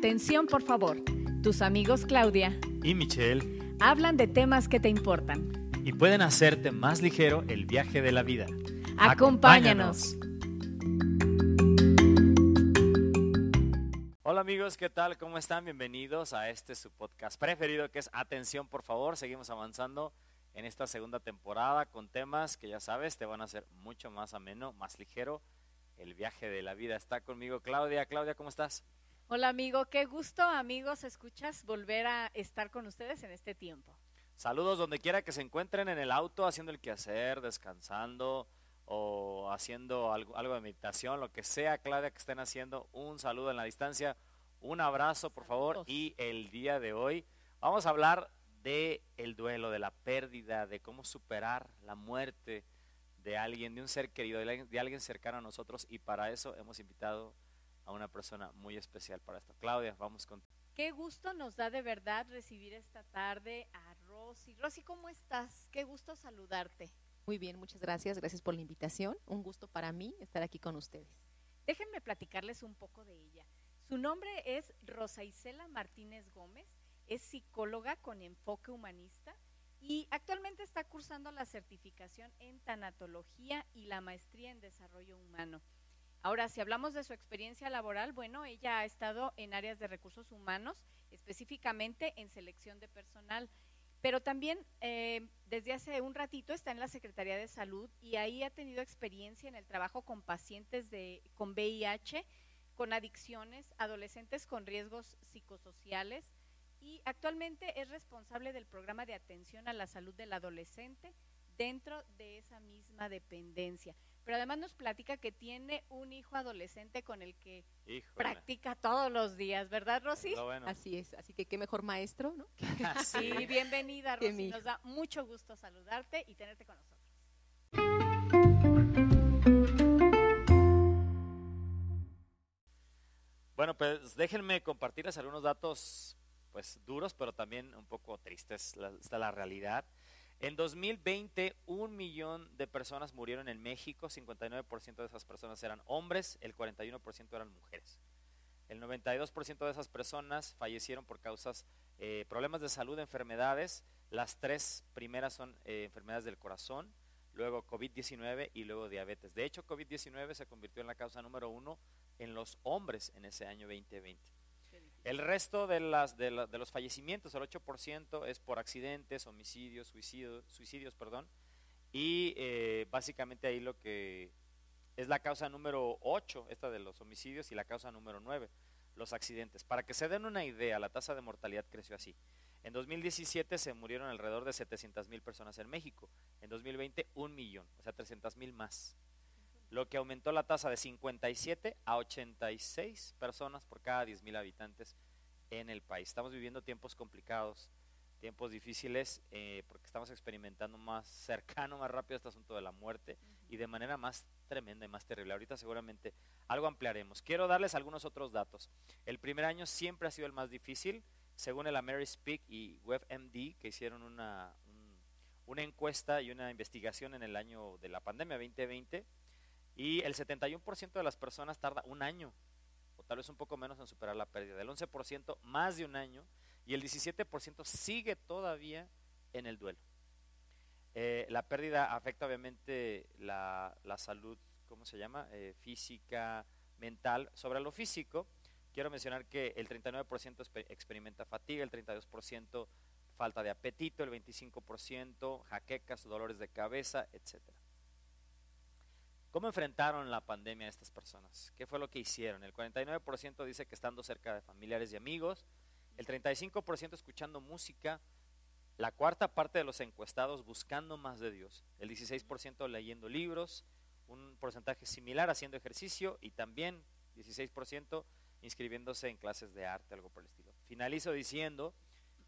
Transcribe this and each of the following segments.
Atención, por favor. Tus amigos Claudia y Michelle hablan de temas que te importan. y pueden hacerte más ligero el viaje de la vida. Acompáñanos. Hola amigos, ¿qué tal? ¿Cómo están? Bienvenidos a este su podcast preferido que es Atención, por favor. Seguimos avanzando en esta segunda temporada con temas que ya sabes te van a hacer mucho más ameno, más ligero el viaje de la vida. Está conmigo Claudia. Claudia, ¿cómo estás? Hola amigo, qué gusto amigos, escuchas volver a estar con ustedes en este tiempo. Saludos donde quiera que se encuentren en el auto, haciendo el quehacer, descansando o haciendo algo, algo de meditación, lo que sea, Claudia, que estén haciendo. Un saludo en la distancia, un abrazo, por favor. Saludos. Y el día de hoy vamos a hablar de el duelo, de la pérdida, de cómo superar la muerte de alguien, de un ser querido, de alguien, cercano a nosotros. Y para eso hemos invitado a una persona muy especial para esto. Claudia, vamos con Qué gusto nos da de verdad recibir esta tarde a Rosy. Rosy, ¿cómo estás? Qué gusto saludarte. Muy bien, muchas gracias. Gracias por la invitación. Un gusto para mí estar aquí con ustedes. Déjenme platicarles un poco de ella. Su nombre es Rosa Isela Martínez Gómez, es psicóloga con enfoque humanista y actualmente está cursando la certificación en tanatología y la maestría en desarrollo humano. Ahora, si hablamos de su experiencia laboral, bueno, ella ha estado en áreas de recursos humanos, específicamente en selección de personal, pero también eh, desde hace un ratito está en la Secretaría de Salud y ahí ha tenido experiencia en el trabajo con pacientes de, con VIH, con adicciones, adolescentes con riesgos psicosociales y actualmente es responsable del programa de atención a la salud del adolescente dentro de esa misma dependencia. Pero además nos platica que tiene un hijo adolescente con el que Híjole, practica todos los días, ¿verdad, Rosy? bueno. Así es. Así que qué mejor maestro, ¿no? Sí, bienvenida, Rosy. mi Nos da mucho gusto saludarte y tenerte con nosotros. Bueno, pues déjenme compartirles algunos datos pues duros, pero también un poco tristes, la, esta es la realidad. En 2020, un millón de personas murieron en México, 59% de esas personas eran hombres, el 41% eran mujeres. El 92% de esas personas fallecieron por causas, eh, problemas de salud, enfermedades. Las tres primeras son eh, enfermedades del corazón, luego COVID-19 y luego diabetes. De hecho, COVID-19 se convirtió en la causa número uno en los hombres en ese año 2020. El resto de, las, de, de los fallecimientos, el 8%, es por accidentes, homicidios, suicidios, suicidios perdón, y eh, básicamente ahí lo que es la causa número 8, esta de los homicidios, y la causa número 9, los accidentes. Para que se den una idea, la tasa de mortalidad creció así. En 2017 se murieron alrededor de 700 mil personas en México, en 2020 un millón, o sea, 300 mil más lo que aumentó la tasa de 57 a 86 personas por cada 10 mil habitantes en el país. Estamos viviendo tiempos complicados, tiempos difíciles, eh, porque estamos experimentando más cercano, más rápido este asunto de la muerte y de manera más tremenda y más terrible. Ahorita seguramente algo ampliaremos. Quiero darles algunos otros datos. El primer año siempre ha sido el más difícil, según el AmeriSpeak y WebMD, que hicieron una, un- una encuesta y una investigación en el año de la pandemia 2020 y el 71% de las personas tarda un año, o tal vez un poco menos en superar la pérdida. El 11% más de un año y el 17% sigue todavía en el duelo. Eh, la pérdida afecta obviamente la, la salud, ¿cómo se llama? Eh, física, mental. Sobre lo físico, quiero mencionar que el 39% exper- experimenta fatiga, el 32% falta de apetito, el 25% jaquecas, dolores de cabeza, etcétera. ¿Cómo enfrentaron la pandemia estas personas? ¿Qué fue lo que hicieron? El 49% dice que estando cerca de familiares y amigos, el 35% escuchando música, la cuarta parte de los encuestados buscando más de Dios, el 16% leyendo libros, un porcentaje similar haciendo ejercicio y también 16% inscribiéndose en clases de arte, algo por el estilo. Finalizo diciendo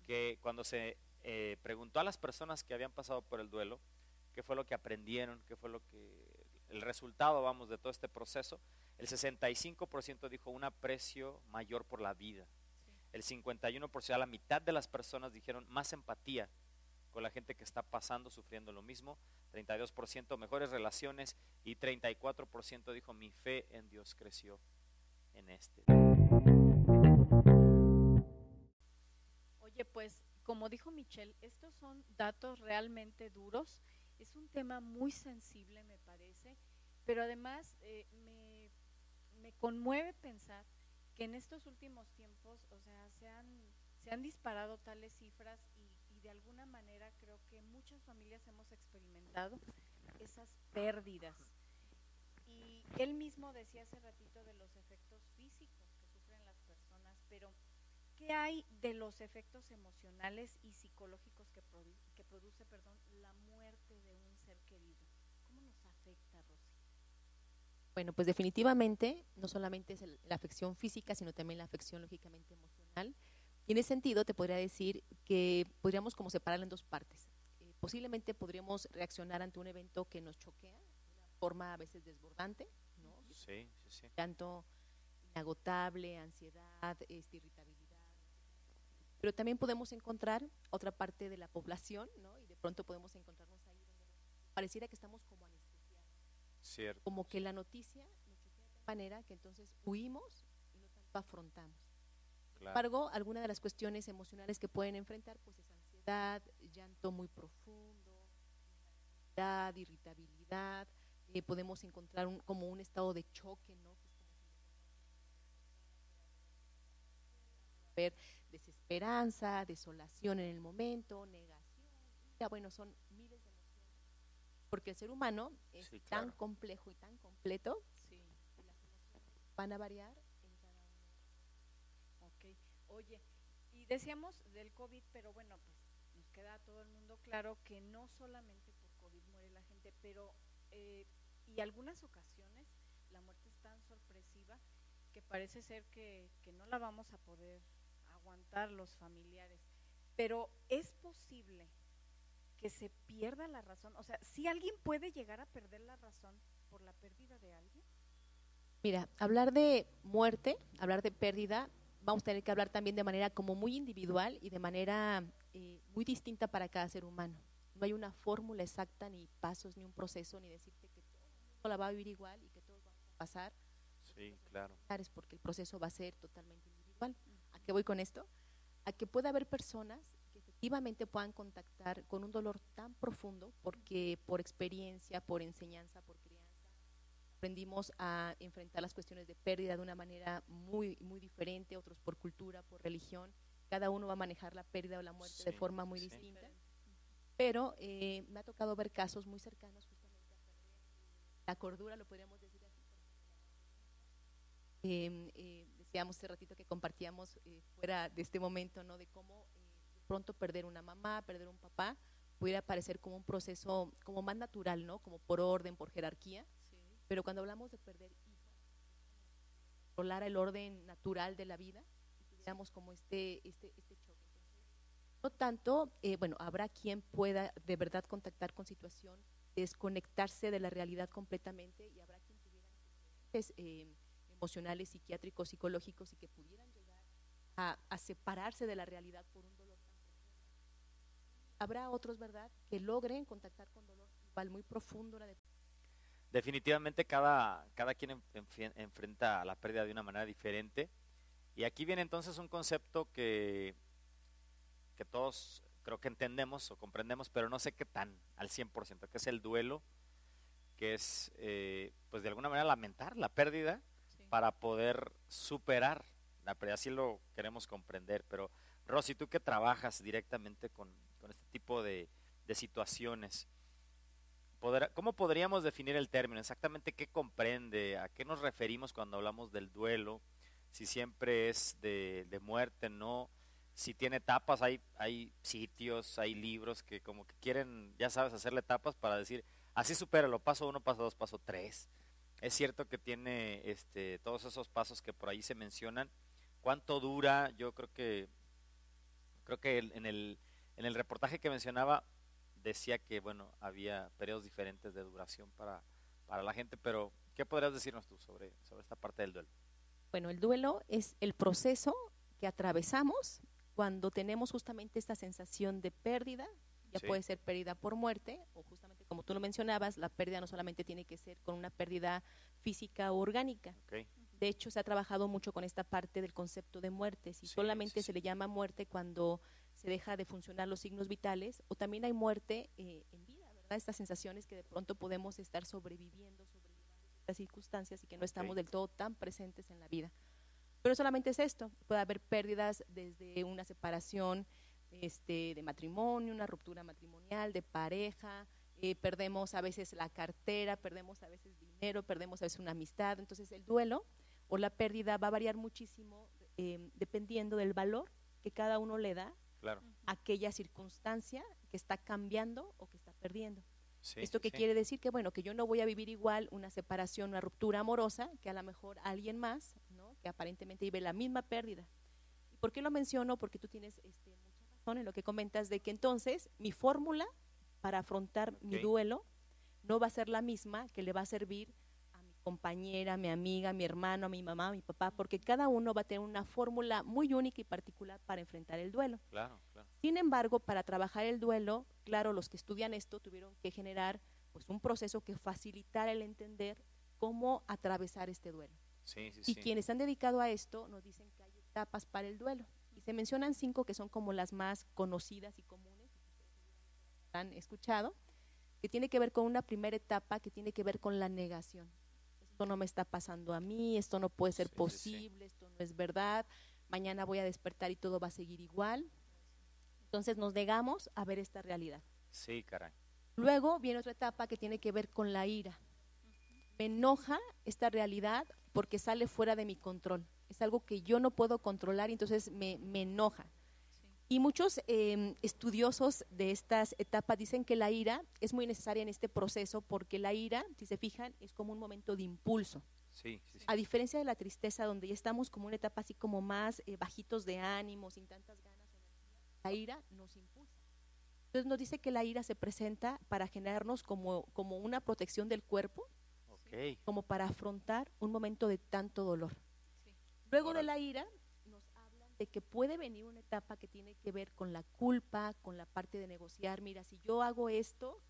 que cuando se eh, preguntó a las personas que habían pasado por el duelo, qué fue lo que aprendieron, qué fue lo que el resultado, vamos, de todo este proceso, el 65% dijo un aprecio mayor por la vida. El 51%, a la mitad de las personas dijeron más empatía con la gente que está pasando, sufriendo lo mismo. 32% mejores relaciones y 34% dijo mi fe en Dios creció en este. Oye, pues como dijo Michelle, estos son datos realmente duros. Es un tema muy sensible, me parece, pero además eh, me, me conmueve pensar que en estos últimos tiempos, o sea, se han, se han disparado tales cifras y, y de alguna manera creo que muchas familias hemos experimentado esas pérdidas. Y él mismo decía hace ratito de los efectos físicos que sufren las personas, pero ¿qué hay de los efectos emocionales y psicológicos que, produ- que produce perdón, la muerte de un ser querido? ¿Cómo nos afecta, Rosy? Bueno, pues definitivamente no solamente es el- la afección física, sino también la afección lógicamente emocional. Y en ese sentido te podría decir que podríamos como separarla en dos partes. Eh, posiblemente podríamos reaccionar ante un evento que nos choquea de una forma a veces desbordante, ¿no? Sí, sí, sí. tanto inagotable, ansiedad, este, irritabilidad. Pero también podemos encontrar otra parte de la población, ¿no? Y de pronto podemos encontrarnos ahí donde pareciera que estamos como anestesiados, Cierto. como que la noticia nos de tal manera que entonces huimos y no tanto afrontamos. Sin Claro. embargo, algunas de las cuestiones emocionales que pueden enfrentar pues es ansiedad, llanto muy profundo, irritabilidad, eh, podemos encontrar un- como un estado de choque, ¿no? Ver desesperanza, desolación en el momento, negación, ya bueno, son miles de emociones, porque el ser humano es Sí, tan complejo y tan completo Sí, que las emociones van a variar en cada uno. ok. Oye, y decíamos del COVID, pero bueno, pues nos queda a todo el mundo claro que no solamente por COVID muere la gente, pero eh, y algunas ocasiones la muerte es tan sorpresiva que parece ser que, que no la vamos a poder aguantar los familiares. Pero es posible que se pierda la razón. O sea, si alguien puede llegar a perder la razón por la pérdida de alguien. Mira, hablar de muerte, hablar de pérdida, vamos a tener que hablar también de manera como muy individual y de manera eh, muy distinta para cada ser humano. No hay una fórmula exacta, ni pasos, ni un proceso, ni decirte que todo el mundo la va a vivir igual y que todos vamos a pasar, Sí, claro. similares, porque el proceso va a ser totalmente individual. ¿A qué voy con esto? A que pueda haber personas que efectivamente puedan contactar con un dolor tan profundo, porque por experiencia, por enseñanza, por crianza, aprendimos a enfrentar las cuestiones de pérdida de una manera muy, muy diferente, otros por cultura, por religión. Cada uno va a manejar la pérdida o la muerte de forma muy sí. distinta. Pero eh, me ha tocado ver casos muy cercanos justamente a la cordura, lo podríamos decir así. Eh, eh, decíamos hace ratito que compartíamos eh, fuera de este momento, ¿no? De cómo eh, pronto perder una mamá, perder un papá, pudiera parecer como un proceso como más natural, ¿no? Como por orden, por jerarquía. Pero cuando hablamos de perder hijos, controlar el orden natural de la vida, tuviéramos como este, este, este choque. No tanto, eh, bueno, habrá quien pueda de verdad contactar con situación, desconectarse de la realidad completamente, y habrá quien tuviera eh, emocionales, psiquiátricos, psicológicos, y que pudieran llegar a, a separarse de la realidad por un dolor tan profundo. Habrá otros, ¿verdad?, que logren contactar con dolor igual muy profundo, una depresión, Definitivamente cada, cada quien en- enfi- enfrenta la pérdida de una manera diferente. Y aquí viene entonces un concepto que, que todos creo que entendemos o comprendemos, pero no sé qué tan al 100%, que es el duelo, que es eh, pues de alguna manera lamentar la pérdida para poder superar la pérdida. Así lo queremos comprender. Pero Rosy, tú que trabajas directamente con, este tipo de, situaciones, ¿cómo podríamos definir el término? Exactamente qué comprende, a qué nos referimos cuando hablamos del duelo, si siempre es de, muerte, no, si tiene etapas, hay, hay sitios, hay libros que como que quieren, ya sabes, hacerle etapas para decir, así supéralo, paso uno, paso dos, paso tres. Es cierto que tiene este, todos esos pasos que por ahí se mencionan. ¿Cuánto dura? Yo creo que creo que en el, en el reportaje que mencionaba decía que bueno había periodos diferentes de duración para, para la gente, pero ¿qué podrías decirnos tú sobre, sobre esta parte del duelo? Bueno, el duelo es el proceso que atravesamos cuando tenemos justamente esta sensación de pérdida, ya Sí. puede ser pérdida por muerte o justamente como tú lo mencionabas, la pérdida no solamente tiene que ser con una pérdida física o orgánica. De hecho, se ha trabajado mucho con esta parte del concepto de muerte. Si Sí, solamente sí, se le llama muerte cuando se deja de funcionar los signos vitales, o también hay muerte eh, en vida, ¿verdad? Estas sensaciones que de pronto podemos estar sobreviviendo, sobrellevando estas circunstancias y que no estamos del todo tan presentes en la vida. Pero solamente es esto, puede haber pérdidas desde una separación este, de matrimonio, una ruptura matrimonial, de pareja, eh, perdemos a veces la cartera, perdemos a veces dinero, perdemos a veces una amistad. Entonces el duelo o la pérdida va a variar muchísimo eh, dependiendo del valor que cada uno le da Claro. a aquella circunstancia que está cambiando o que está perdiendo. Sí, ¿Esto qué sí. quiere decir? Que bueno, que yo no voy a vivir igual una separación, una ruptura amorosa que a lo mejor alguien más, ¿no? que aparentemente vive la misma pérdida. ¿Y por qué lo menciono? Porque tú tienes este, mucha razón en lo que comentas de que entonces mi fórmula para afrontar mi duelo no va a ser la misma que le va a servir a mi compañera, a mi amiga, a mi hermano, a mi mamá, a mi papá, porque cada uno va a tener una fórmula muy única y particular para enfrentar el duelo. Claro, claro. Sin embargo, para trabajar el duelo, claro, los que estudian esto tuvieron que generar pues un proceso que facilitara el entender cómo atravesar este duelo. Sí, sí, Y sí. quienes han dedicado a esto nos dicen que hay etapas para el duelo. Y se mencionan cinco que son como las más conocidas y comunes, y que ustedes seguramente han escuchado, que tiene que ver con una primera etapa que tiene que ver con la negación. Esto no me está pasando a mí, esto no puede ser Sí, sí, sí. posible, esto no es verdad, mañana voy a despertar y todo va a seguir igual. Entonces nos negamos a ver esta realidad. Sí, caray. Luego viene otra etapa que tiene que ver con la ira. Me enoja esta realidad porque sale fuera de mi control. Es algo que yo no puedo controlar y entonces me, me enoja. Y muchos eh, estudiosos de estas etapas dicen que la ira es muy necesaria en este proceso porque la ira, si se fijan, es como un momento de impulso. Sí, sí, sí. A diferencia de la tristeza, donde ya estamos como una etapa así como más eh, bajitos de ánimo, sin tantas ganas, la ira nos impulsa. Entonces nos dice que la ira se presenta para generarnos como, como una protección del cuerpo, Ok. como para afrontar un momento de tanto dolor. Luego de Órale. la ira de que puede venir una etapa que tiene que ver con la culpa, con la parte de negociar, mira, si yo hago esto,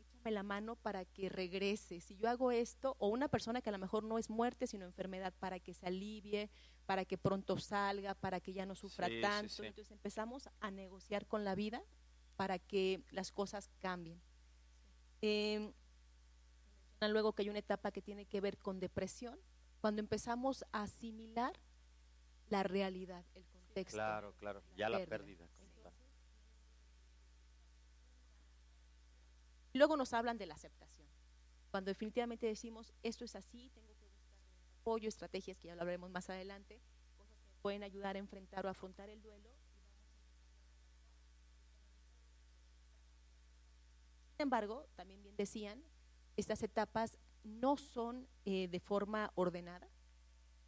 échame la mano para que regrese, si yo hago esto, o una persona que a lo mejor no es muerte, sino enfermedad, para que se alivie, para que pronto salga, para que ya no sufra Sí, tanto. sí. Entonces empezamos a negociar con la vida para que las cosas cambien. Eh, mencionan luego que hay una etapa que tiene que ver con depresión, cuando empezamos a asimilar la realidad, el contexto. Claro, claro. la Ya la pérdida. pérdida. como tal. Luego nos hablan de la aceptación. Cuando definitivamente decimos, esto es así, tengo que buscar apoyo, estrategias que ya lo hablaremos más adelante, cosas que me pueden ayudar a enfrentar o afrontar el duelo. Sin embargo, también bien decían, estas etapas no son eh, de forma ordenada,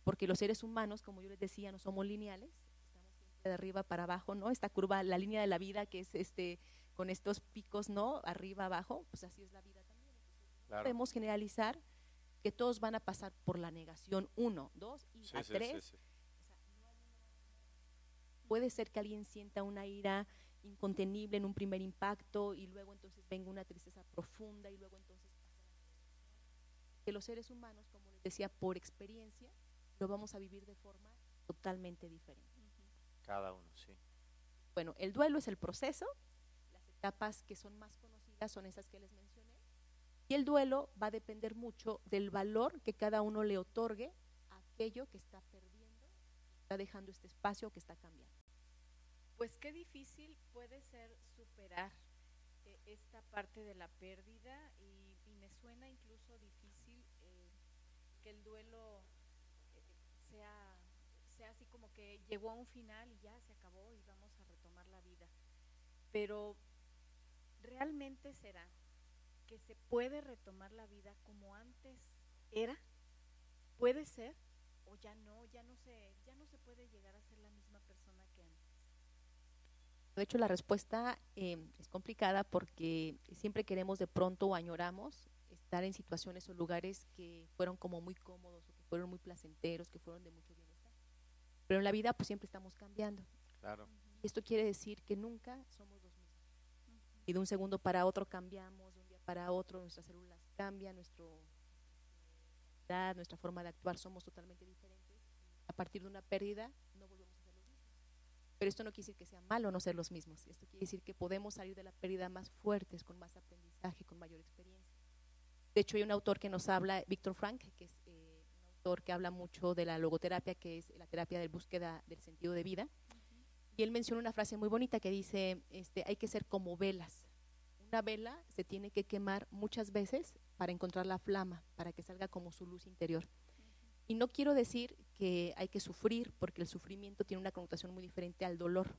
porque los seres humanos, como yo les decía, no somos lineales, de arriba para abajo, ¿no? Esta curva, la línea de la vida que es este con estos picos, ¿no? Arriba, abajo, pues así es la vida también. Claro. podemos generalizar que todos van a pasar por la negación, uno, dos y Sí, a sí, sí, tres. sí. Puede ser que alguien sienta una ira incontenible en un primer impacto y luego entonces venga una tristeza profunda y luego entonces que los seres humanos, como les decía, por experiencia, lo vamos a vivir de forma totalmente diferente. Cada uno, sí. Bueno, el duelo es el proceso, las etapas que son más conocidas son esas que les mencioné, y el duelo va a depender mucho del valor que cada uno le otorgue a aquello que está perdiendo, que está dejando este espacio, que está cambiando. Pues qué difícil puede ser superar eh, esta parte de la pérdida y, y me suena incluso difícil eh, que el duelo eh, sea, sea así como que llegó a un final y ya se acabó y vamos a retomar la vida. Pero ¿realmente será que se puede retomar la vida como antes era? ¿Puede ser? ¿O ya no? Ya no se, ya no se puede llegar a ser la misma persona que antes. De hecho, la respuesta eh, es complicada porque siempre queremos de pronto o añoramos estar en situaciones o lugares que fueron como muy cómodos o que fueron muy placenteros, que fueron de mucho. Pero en la vida pues siempre estamos cambiando. Claro. Y esto quiere decir que nunca somos los mismos. Y de un segundo para otro cambiamos, de un día para otro nuestras células cambian, nuestro, nuestra, nuestra forma de actuar somos totalmente diferentes. A partir de una pérdida no volvemos a ser los mismos. Pero esto no quiere decir que sea malo no ser los mismos. Esto quiere decir que podemos salir de la pérdida más fuertes, con más aprendizaje, con mayor experiencia. De hecho, hay un autor que nos habla, Víctor Frank, que es eh, que habla mucho de la logoterapia, que es la terapia de búsqueda del sentido de vida. Y él menciona una frase muy bonita que dice, este, hay que ser como velas. Una vela se tiene que quemar muchas veces para encontrar la flama, para que salga como su luz interior. Y no quiero decir que hay que sufrir, porque el sufrimiento tiene una connotación muy diferente al dolor.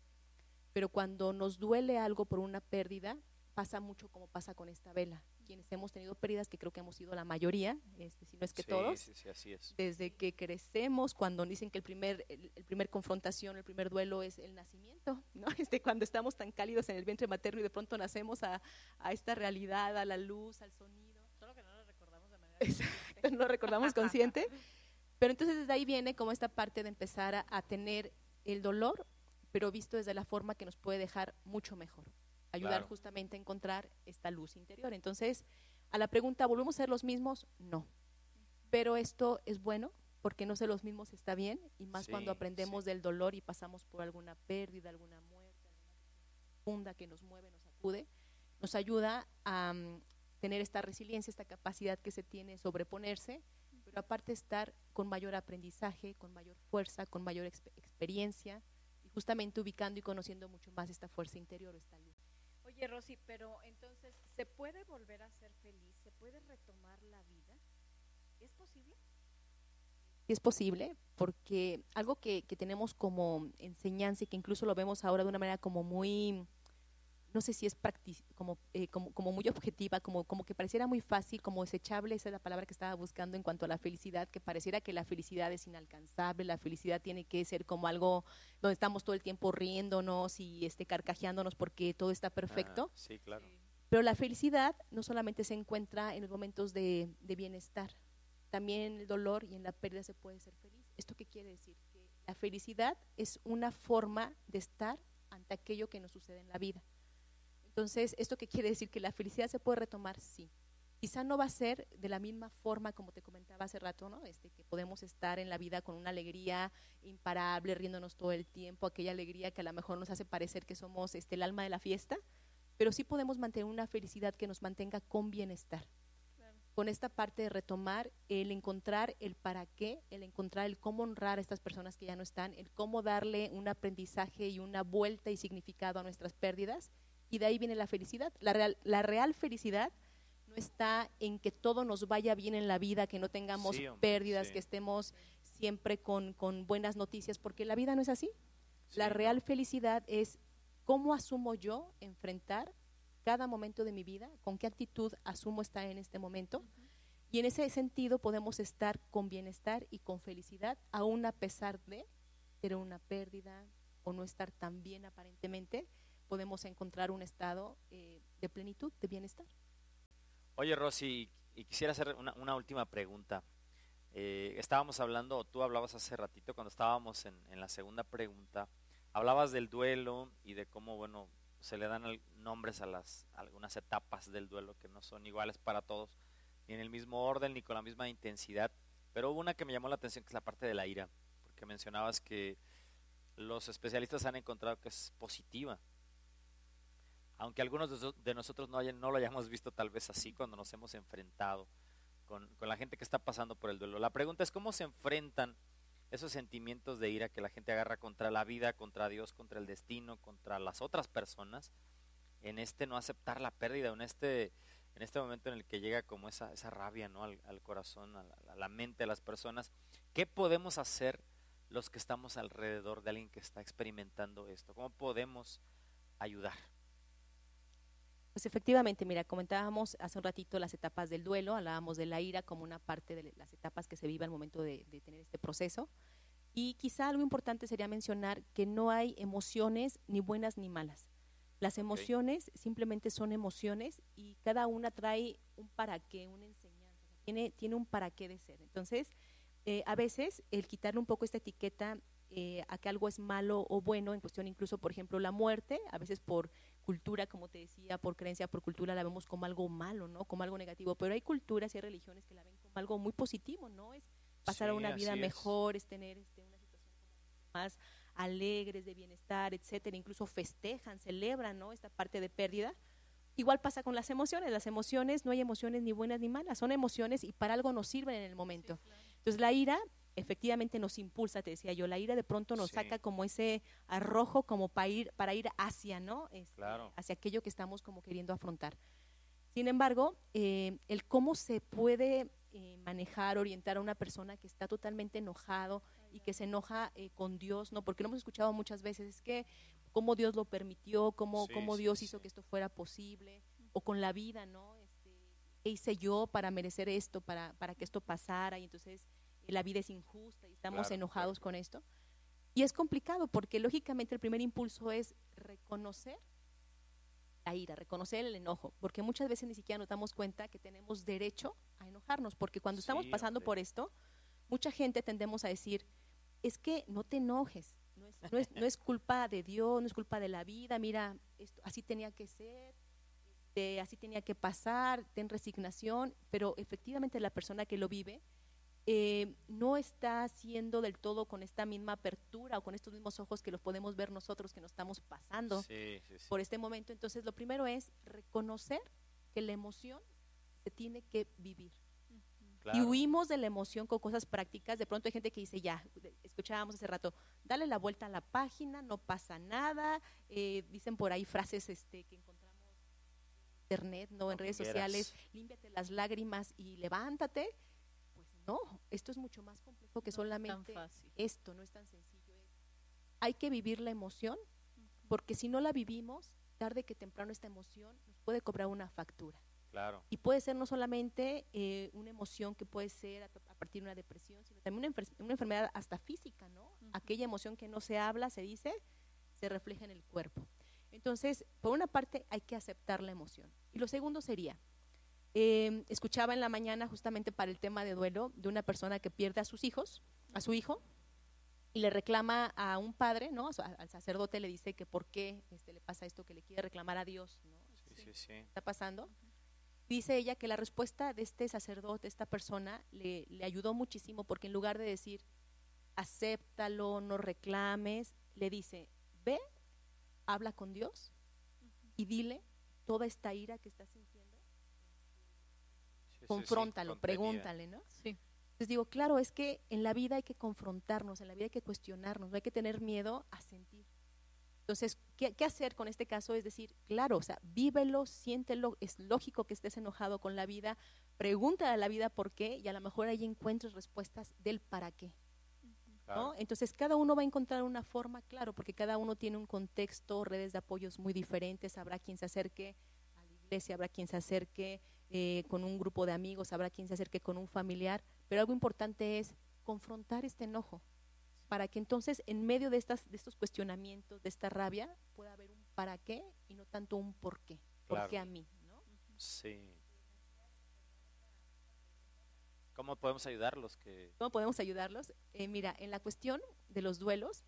Pero cuando nos duele algo por una pérdida, pasa mucho como pasa con esta vela. Quienes hemos tenido pérdidas, que creo que hemos sido la mayoría, este, si no es que todos, Sí, sí, así es. desde que crecemos, cuando dicen que el primer, el, el primer confrontación, el primer duelo es el nacimiento, ¿no? Este, cuando estamos tan cálidos en el vientre materno y de pronto nacemos a, a esta realidad, a la luz, al sonido. Solo que no lo recordamos de manera Exacto, no lo recordamos consciente. Pero entonces desde ahí viene como esta parte de empezar a, a tener el dolor, pero visto desde la forma que nos puede dejar mucho mejor. Ayudar Claro. justamente a encontrar esta luz interior. Entonces, a la pregunta, ¿volvemos a ser los mismos? No. Pero esto es bueno porque no ser los mismos está bien y más cuando aprendemos sí. del dolor y pasamos por alguna pérdida, alguna muerte, alguna profunda que nos mueve, nos sacude, nos ayuda a mm, tener esta resiliencia, esta capacidad que se tiene sobreponerse, pero aparte estar con mayor aprendizaje, con mayor fuerza, con mayor exp- experiencia y justamente ubicando y conociendo mucho más esta fuerza interior, esta luz. Oye, Rosy, pero entonces, ¿se puede volver a ser feliz? ¿Se puede retomar la vida? ¿Es posible? Es posible, porque algo que, que tenemos como enseñanza y que incluso lo vemos ahora de una manera como muy, no sé si es practi- como, eh, como, como muy objetiva, como, como que pareciera muy fácil, como desechable, esa es la palabra que estaba buscando en cuanto a la felicidad, que pareciera que la felicidad es inalcanzable, la felicidad tiene que ser como algo donde estamos todo el tiempo riéndonos y este, carcajeándonos porque todo está perfecto. Ah, sí, claro. Pero la felicidad no solamente se encuentra en los momentos de, de bienestar, también en el dolor y en la pérdida se puede ser feliz. ¿Esto qué quiere decir? Que la felicidad es una forma de estar ante aquello que nos sucede en la vida. Entonces, ¿esto qué quiere decir? Que la felicidad se puede retomar, sí. Quizá no va a ser de la misma forma como te comentaba hace rato, ¿no? Este, que podemos estar en la vida con una alegría imparable, riéndonos todo el tiempo, aquella alegría que a lo mejor nos hace parecer que somos este, el alma de la fiesta, pero sí podemos mantener una felicidad que nos mantenga con bienestar. Con esta parte de retomar el encontrar el para qué, el encontrar el cómo honrar a estas personas que ya no están, el cómo darle un aprendizaje y una vuelta y significado a nuestras pérdidas, y de ahí viene la felicidad. La real, la real felicidad no está en que todo nos vaya bien en la vida, que no tengamos Sí, hombre, pérdidas, sí. que estemos siempre con, con buenas noticias, porque la vida no es así. la Sí, real felicidad es cómo asumo yo enfrentar cada momento de mi vida, con qué actitud asumo estar en este momento. Y en ese sentido podemos estar con bienestar y con felicidad, aún a pesar de tener una pérdida o no estar tan bien aparentemente, podemos encontrar un estado eh, de plenitud, de bienestar. Oye, Rosy, y quisiera hacer una, una última pregunta. Eh, estábamos hablando, tú hablabas hace ratito cuando estábamos en, la segunda pregunta, hablabas del duelo y de cómo, bueno, se le dan nombres a las a algunas etapas del duelo que no son iguales para todos, ni en el mismo orden, ni con la misma intensidad. Pero hubo una que me llamó la atención, que es la parte de la ira, porque mencionabas que los especialistas han encontrado que es positiva. Aunque algunos de, so- de nosotros no, lo hayamos visto tal vez así cuando nos hemos enfrentado con, la gente que está pasando por el duelo. La pregunta es cómo se enfrentan esos sentimientos de ira que la gente agarra contra la vida, contra Dios, contra el destino, contra las otras personas, en este no aceptar la pérdida, en este, este momento en el que llega como esa, rabia al, corazón, a la mente de las personas. ¿Qué podemos hacer los que estamos alrededor de alguien que está experimentando esto? ¿Cómo podemos ayudar? Pues efectivamente, mira, comentábamos hace un ratito las etapas del duelo, hablábamos de la ira como una parte de las etapas que se vive al momento de, de tener este proceso. Y quizá algo importante sería mencionar que no hay emociones ni buenas ni malas. Las emociones simplemente son emociones y cada una trae un para qué, una enseñanza, tiene, tiene un para qué de ser. Entonces, eh, a veces el quitarle un poco esta etiqueta eh, a que algo es malo o bueno, en cuestión incluso, por ejemplo, la muerte, a veces por cultura, como te decía, por creencia, por cultura, la vemos como algo malo, ¿no? Como algo negativo, pero hay culturas y hay religiones que la ven como algo muy positivo, ¿no? Es pasar a una vida es. mejor, es tener este, una situación más alegres, de bienestar, etcétera, incluso festejan, celebran, ¿no? Esta parte de pérdida. Igual pasa con las emociones, las emociones no hay emociones ni buenas ni malas, son emociones y para algo nos sirven en el momento. Entonces la ira efectivamente nos impulsa, te decía yo, la ira de pronto nos saca como ese arrojo como para ir, para ir hacia, ¿no? Este, hacia aquello que estamos como queriendo afrontar. Sin embargo, eh, el cómo se puede eh, manejar, orientar a una persona que está totalmente enojado y que se enoja eh, con Dios, ¿no? Porque lo hemos escuchado muchas veces, es que cómo Dios lo permitió, cómo, cómo Dios hizo que esto fuera posible, o con la vida, ¿no? Este, ¿Qué hice yo para merecer esto, para, para que esto pasara? Y entonces la vida es injusta y estamos enojados con esto. Y es complicado porque lógicamente el primer impulso es reconocer la ira, reconocer el enojo, porque muchas veces ni siquiera nos damos cuenta que tenemos derecho a enojarnos, porque cuando estamos pasando por esto, mucha gente tendemos a decir, es que no te enojes, no es, no es, culpa de Dios, no es culpa de la vida, mira, esto, así tenía que ser, este, así tenía que pasar, ten resignación, pero efectivamente la persona que lo vive eh, no está haciendo del todo con esta misma apertura o con estos mismos ojos que los podemos ver nosotros que nos estamos pasando por este momento. Entonces, lo primero es reconocer que la emoción se tiene que vivir. Y huimos de la emoción con cosas prácticas. De pronto hay gente que dice, ya, escuchábamos hace rato, dale la vuelta a la página, no pasa nada. Eh, dicen por ahí frases este, que encontramos en internet, no en redes sociales, límpiate las lágrimas y levántate. No, esto es mucho más complejo que solamente esto, no es tan sencillo. Hay que vivir la emoción, porque si no la vivimos, tarde que temprano esta emoción nos puede cobrar una factura. Claro. Y puede ser no solamente eh, una emoción que puede ser a, partir de una depresión, sino también una, enfermedad hasta física, ¿no? Aquella emoción que no se habla, se dice, se refleja en el cuerpo. Entonces, por una parte, hay que aceptar la emoción. Y lo segundo sería, eh, escuchaba en la mañana justamente para el tema de duelo de una persona que pierde a sus hijos, a su hijo, y le reclama a un padre, ¿no? Al sacerdote le dice que por qué este, le pasa esto, que le quiere reclamar a Dios, ¿no? Sí, sí, sí. Está pasando. Dice ella que la respuesta de este sacerdote, esta persona, le, le ayudó muchísimo porque en lugar de decir, acéptalo, no reclames, le dice, ve, habla con Dios y dile toda esta ira que estás sintiendo confróntalo, pregúntale, ¿no? Sí. Entonces digo, claro, es que en la vida hay que confrontarnos, en la vida hay que cuestionarnos, no hay que tener miedo a sentir. Entonces, ¿qué, hacer con este caso? Es decir, claro, o sea, vívelo, siéntelo, es lógico que estés enojado con la vida, pregúntale a la vida por qué y a lo mejor ahí encuentres respuestas del para qué. ¿no? Entonces, cada uno va a encontrar una forma, claro, porque cada uno tiene un contexto, redes de apoyos muy diferentes, habrá quien se acerque a la iglesia, habrá quien se acerque eh, con un grupo de amigos, habrá quien se acerque con un familiar, pero algo importante es confrontar este enojo, para que entonces en medio de, estas, de estos cuestionamientos, de esta rabia, pueda haber un para qué y no tanto un por qué, por qué a mí. ¿no? Sí. ¿Cómo podemos ayudarlos? Que... ¿Cómo podemos ayudarlos? Eh, mira, en la cuestión de los duelos,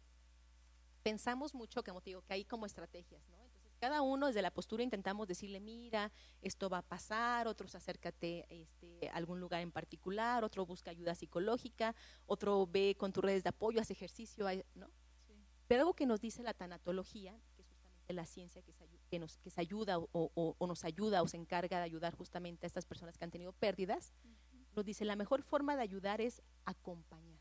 pensamos mucho, como te digo, que hay como estrategias, ¿no? Cada uno desde la postura intentamos decirle, mira, esto va a pasar, otros acércate este, a algún lugar en particular, otro busca ayuda psicológica, otro ve con tus redes de apoyo, hace ejercicio, ¿no? Pero algo que nos dice la tanatología, que es justamente la ciencia que se, que nos, que se ayuda o, nos ayuda o se encarga de ayudar justamente a estas personas que han tenido pérdidas, nos dice la mejor forma de ayudar es acompañar.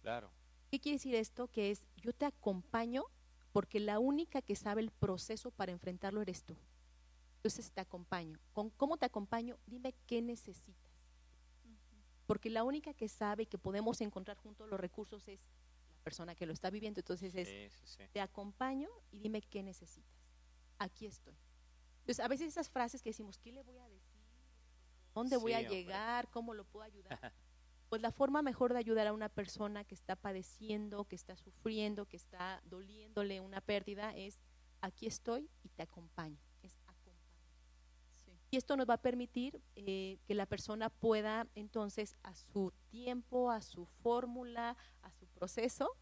Claro. ¿Qué quiere decir esto? Que es yo te acompaño porque la única que sabe el proceso para enfrentarlo eres tú. Entonces te acompaño. ¿Con ¿Cómo te acompaño? Dime qué necesitas. Porque la única que sabe que podemos encontrar juntos los recursos es la persona que lo está viviendo. Entonces es, te acompaño y dime qué necesitas. Aquí estoy. Entonces a veces esas frases que decimos, ¿qué le voy a decir? ¿Dónde voy a llegar? ¿Cómo lo puedo ayudar? pues la forma mejor de ayudar a una persona que está padeciendo, que está sufriendo, que está doliéndole una pérdida es aquí estoy y te acompaño. Es Y esto nos va a permitir eh, que la persona pueda entonces a su tiempo, a su fórmula, a su proceso,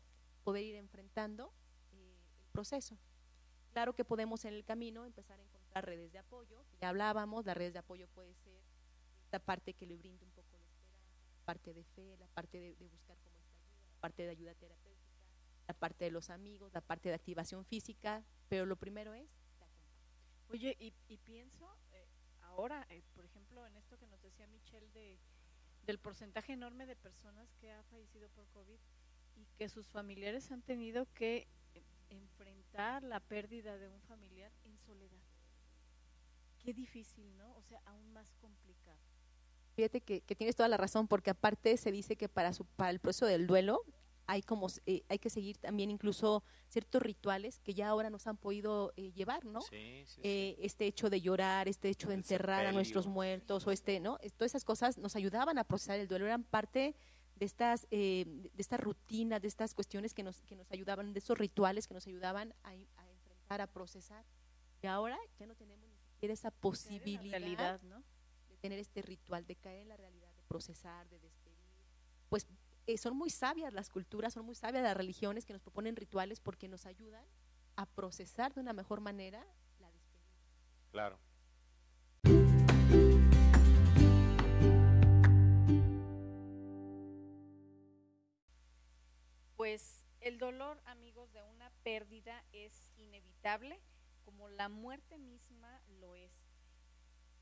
poder ir enfrentando eh, el proceso. Claro que podemos en el camino empezar a encontrar redes de apoyo. Ya hablábamos, las redes de apoyo puede ser esta parte que le brinde un poco parte de fe, la parte de, buscar cómo está ayuda, la parte de ayuda terapéutica, la parte de los amigos, la parte de activación física, pero lo primero es Oye, y, pienso eh, ahora, eh, por ejemplo, en esto que nos decía Michelle de, del porcentaje enorme de personas que ha fallecido por COVID y que sus familiares han tenido que eh, enfrentar la pérdida de un familiar en soledad. Qué difícil, ¿no? O sea, aún más complicado. Fíjate que, que, tienes toda la razón, porque aparte se dice que para, su, para el proceso del duelo hay como eh, hay que seguir también incluso ciertos rituales que ya ahora nos han podido eh, llevar, ¿no? Sí, sí, eh, este hecho de llorar, este hecho de enterrar a nuestros muertos o este, ¿no? Todas esas cosas nos ayudaban a procesar el duelo, eran parte de estas de esta rutina, de estas cuestiones que nos que nos ayudaban, de esos rituales que nos ayudaban a, enfrentar, a procesar. Y ahora ya no tenemos ni siquiera esa posibilidad ¿no? Tener este ritual, de caer en la realidad, de procesar, de despedir. Pues eh, son muy sabias las culturas, son muy sabias las religiones que nos proponen rituales porque nos ayudan a procesar de una mejor manera la despedida. Claro. Pues el dolor, amigos, de una pérdida es inevitable, como la muerte misma lo es.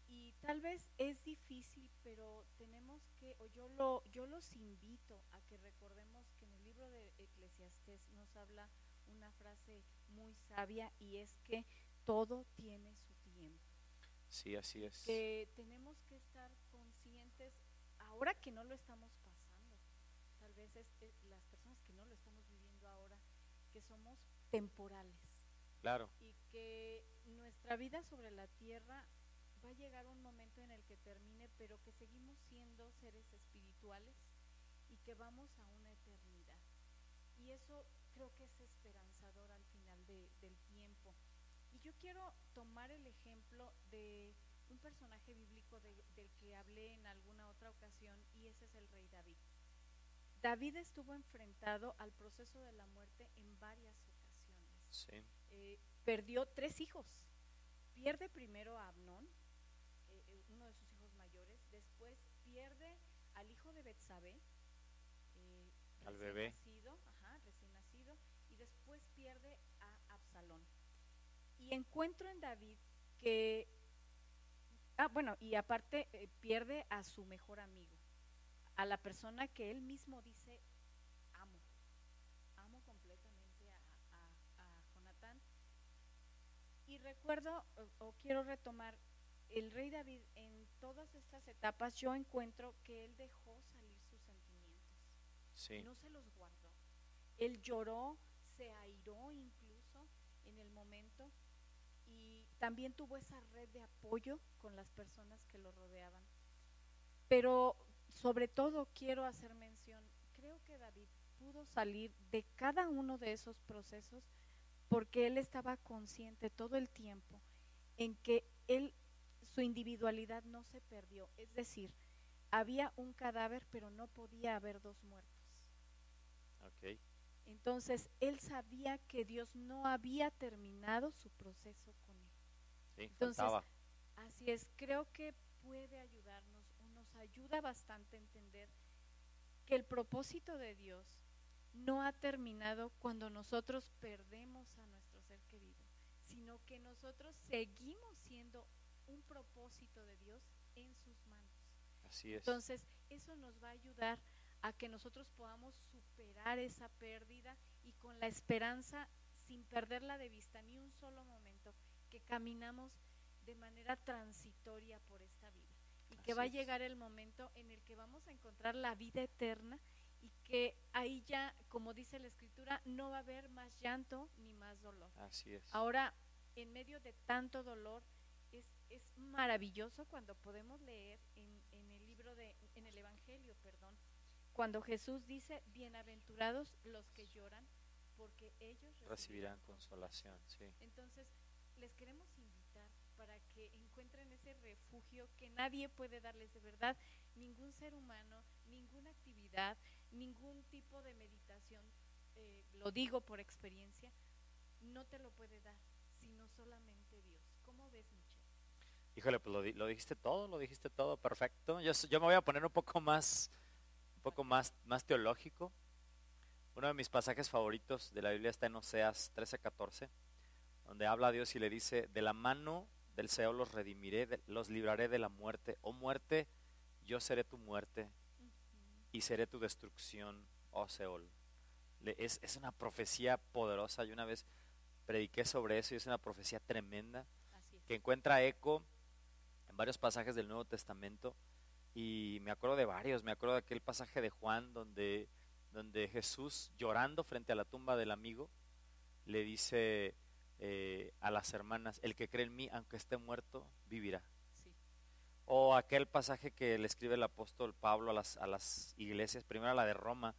Y tal vez es difícil, pero tenemos que, o yo, lo, yo los invito a que recordemos que en el libro de Eclesiastés nos habla una frase muy sabia y es que todo tiene su tiempo. Sí, así es. Que tenemos que estar conscientes, ahora que no lo estamos pasando, tal vez es, las personas que no lo estamos viviendo ahora, que somos temporales. Claro. Y que nuestra vida sobre la tierra va a llegar un momento en el que termine, pero que seguimos siendo seres espirituales y que vamos a una eternidad. Y eso creo que es esperanzador al final del tiempo. Y yo quiero tomar el ejemplo de un personaje bíblico del que hablé en alguna otra ocasión y ese es el rey David. David estuvo enfrentado al proceso de la muerte en varias ocasiones. Eh, perdió tres hijos. Pierde primero a Abnón, uno de sus hijos mayores. Después pierde al hijo de Betsabé, eh, al bebé. Nacido, ajá, recién nacido, y después pierde a Absalón. Y encuentro en David que, ah, bueno, y aparte eh, pierde a su mejor amigo, a la persona que él mismo dice, amo, amo completamente a, Jonatán. Y recuerdo, o quiero retomar el rey David en todas estas etapas yo encuentro que él dejó salir sus sentimientos. No se los guardó. Él lloró, se airó incluso en el momento y también tuvo esa red de apoyo con las personas que lo rodeaban. Pero sobre todo quiero hacer mención, creo que David pudo salir de cada uno de esos procesos porque él estaba consciente todo el tiempo en que él su individualidad no se perdió. Es decir, había un cadáver, pero no podía haber dos muertos. Entonces, él sabía que Dios no había terminado su proceso con él. Entonces, así es, creo que puede ayudarnos o nos ayuda bastante a entender que el propósito de Dios no ha terminado cuando nosotros perdemos a nuestro ser querido, sino que nosotros seguimos siendo un propósito de Dios en sus manos. Así es. Entonces, eso nos va a ayudar a que nosotros podamos superar esa pérdida y con la esperanza, sin perderla de vista ni un solo momento, que caminamos de manera transitoria por esta vida y que va a llegar el momento en el que vamos a encontrar la vida eterna y que ahí ya, como dice la escritura, no va a haber más llanto ni más dolor. Así es. Ahora, en medio de tanto dolor, es, maravilloso cuando podemos leer en, el libro de, en el Evangelio, perdón, cuando Jesús dice, bienaventurados los que lloran, porque ellos recibirán, consolación. Entonces, les queremos invitar para que encuentren ese refugio que nadie puede darles de verdad, ningún ser humano, ninguna actividad, ningún tipo de meditación, eh, lo digo por experiencia, no te lo puede dar, sino solamente Dios. ¿Cómo ves, Michelle? Híjole, pues lo, dijiste todo, lo dijiste todo perfecto. Yo, yo, me voy a poner un poco más, un poco más, más teológico. Uno de mis pasajes favoritos de la Biblia está en Oseas 13:14, donde habla a Dios y le dice, de la mano del Seol los redimiré, los libraré de la muerte. Oh muerte, yo seré tu muerte y seré tu destrucción, oh Seol. Es, es una profecía poderosa. y una vez prediqué sobre eso y es una profecía tremenda que encuentra eco varios pasajes del Nuevo Testamento. Y me acuerdo de varios, me acuerdo de aquel pasaje de Juan donde donde Jesús, llorando frente a la tumba del amigo, le dice eh, a las hermanas, el que cree en mí, aunque esté muerto, vivirá. O aquel pasaje que le escribe el apóstol Pablo a las, a las iglesias, primero a la de Roma,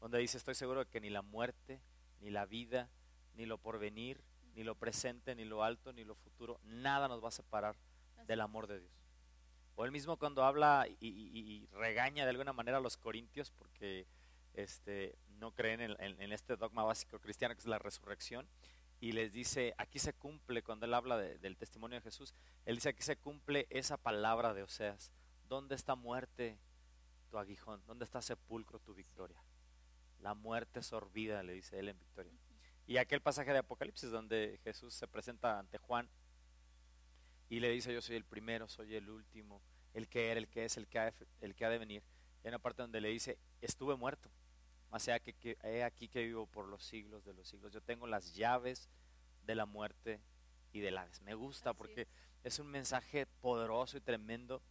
donde dice, estoy seguro de que ni la muerte, ni la vida, ni lo porvenir, ni lo presente, ni lo alto, ni lo futuro, nada nos va a separar del amor de Dios. O él mismo cuando habla y regaña de alguna manera a los corintios, porque este, no creen en, este dogma básico cristiano que es la resurrección. Y les dice, aquí se cumple, cuando él habla del testimonio de Jesús, él dice, aquí se cumple esa palabra de Oseas. ¿Dónde está muerte tu aguijón? ¿Dónde está sepulcro tu victoria? La muerte sorbida, le dice él en victoria. Y aquel pasaje de Apocalipsis donde Jesús se presenta ante Juan y le dice, yo soy el primero, soy el último, el que era, el que es, el que ha, el que ha de venir. Hay una parte donde le dice, estuve muerto más sea que, he aquí que vivo por los siglos de los siglos. Yo tengo las llaves de la muerte y del Hades. Me gusta porque es. un mensaje poderoso y tremendo.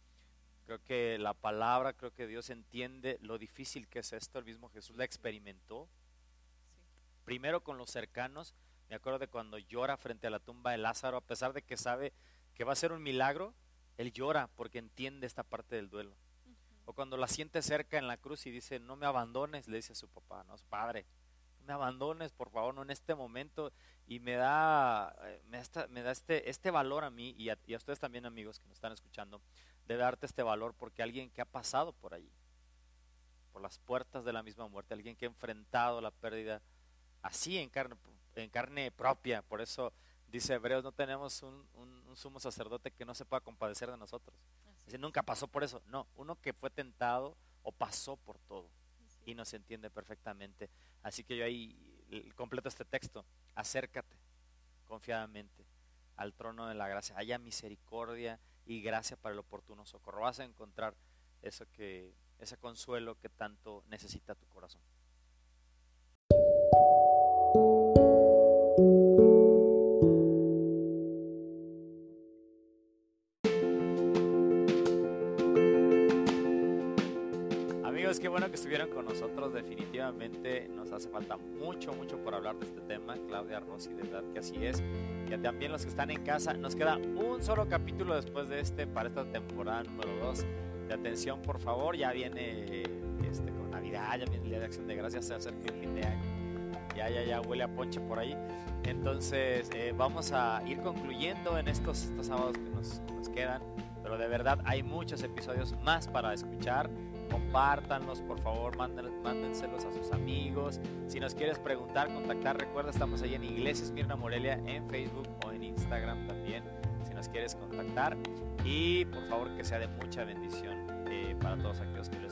Creo que la palabra, creo que Dios entiende lo difícil que es esto. El mismo Jesús la experimentó. Primero con los cercanos. Me acuerdo de cuando llora frente a la tumba de Lázaro, a pesar de que sabe que va a ser un milagro, él llora porque entiende esta parte del duelo. O cuando la siente cerca en la cruz y dice, no me abandones, le dice a su papá, no, padre, no me abandones, por favor, no en este momento. Y me da, eh, me da, me da este, este valor a mí y a, y a, ustedes también, amigos que nos están escuchando, de darte este valor porque alguien que ha pasado por allí, por las puertas de la misma muerte, alguien que ha enfrentado la pérdida así en carne, en carne propia, por eso dice Hebreos, no tenemos un, un, un sumo sacerdote que no se pueda compadecer de nosotros nunca pasó por eso. No, uno que fue tentado o pasó por todo y nos entiende perfectamente. Así que yo ahí completo este texto. Acércate confiadamente al trono de la gracia. Haya misericordia y gracia para el oportuno socorro. Vas a encontrar eso que, ese consuelo que tanto necesita tu corazón. Que estuvieron con nosotros. Definitivamente nos hace falta mucho, mucho por hablar de este tema. Claudia Rossi, de verdad que así es. Y también los que están en casa, nos queda un solo capítulo después de este para esta temporada número 2. De atención, por favor. Ya viene este, con Navidad, ya viene el Día de Acción de Gracias, se acerca el fin de año. Ya, ya, ya huele a ponche por ahí. Entonces, eh, vamos a ir concluyendo en estos, estos sábados que nos, nos quedan. Pero de verdad hay muchos episodios más para escuchar compártanlos, por favor, mándenselos a sus amigos. Si nos quieres preguntar, contactar, recuerda, estamos ahí en Iglesias Mirna Morelia en Facebook o en Instagram también, si nos quieres contactar. Y por favor, que sea de mucha bendición eh, para todos aquellos que lo